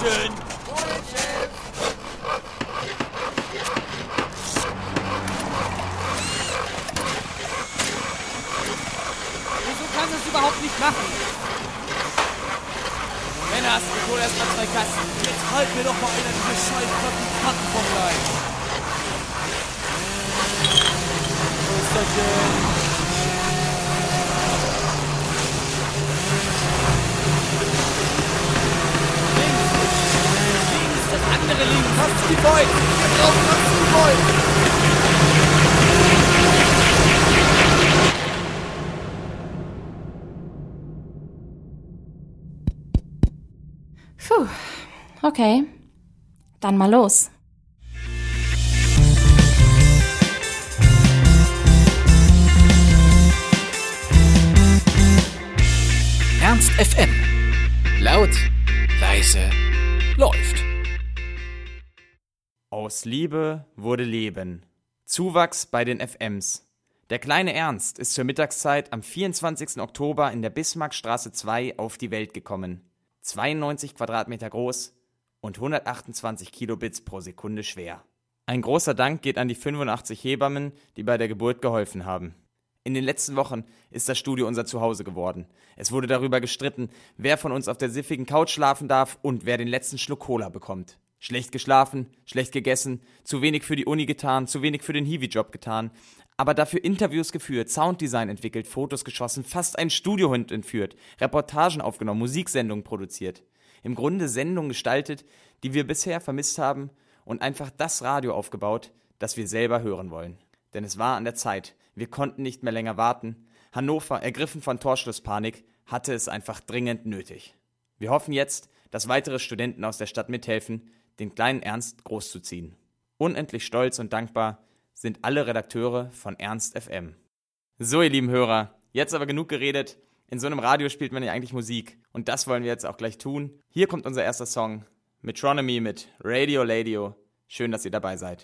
Attention! Wieso kannst du es überhaupt nicht machen? Männer, hast du wohl erstmal zwei Kasten. Jetzt halt mir doch mal einer diese scheiß Praktikanten vom Leib. Wo ist das denn? Das andere Beut? Wir brauchen die Beut? Puh, okay. Dann mal los. Ernst FM. Laut, leise, läuft. Aus Liebe wurde Leben. Zuwachs bei den FMs. Der kleine Ernst ist zur Mittagszeit am 24. Oktober in der Bismarckstraße 2 auf die Welt gekommen. 92 Quadratmeter groß und 128 Kilobits pro Sekunde schwer. Ein großer Dank geht an die 85 Hebammen, die bei der Geburt geholfen haben. In den letzten Wochen ist das Studio unser Zuhause geworden. Es wurde darüber gestritten, wer von uns auf der siffigen Couch schlafen darf und wer den letzten Schluck Cola bekommt. Schlecht geschlafen, schlecht gegessen, zu wenig für die Uni getan, zu wenig für den Hiwi-Job getan, aber dafür Interviews geführt, Sounddesign entwickelt, Fotos geschossen, fast einen Studiohund entführt, Reportagen aufgenommen, Musiksendungen produziert. Im Grunde Sendungen gestaltet, die wir bisher vermisst haben und einfach das Radio aufgebaut, das wir selber hören wollen. Denn es war an der Zeit. Wir konnten nicht mehr länger warten. Hannover, ergriffen von Torschlusspanik, hatte es einfach dringend nötig. Wir hoffen jetzt, dass weitere Studenten aus der Stadt mithelfen, den kleinen Ernst großzuziehen. Unendlich stolz und dankbar sind alle Redakteure von Ernst FM. So, ihr lieben Hörer, jetzt aber genug geredet. In so einem Radio spielt man ja eigentlich Musik. Und das wollen wir jetzt auch gleich tun. Hier kommt unser erster Song. Metronomy mit Radio Ladio. Schön, dass ihr dabei seid.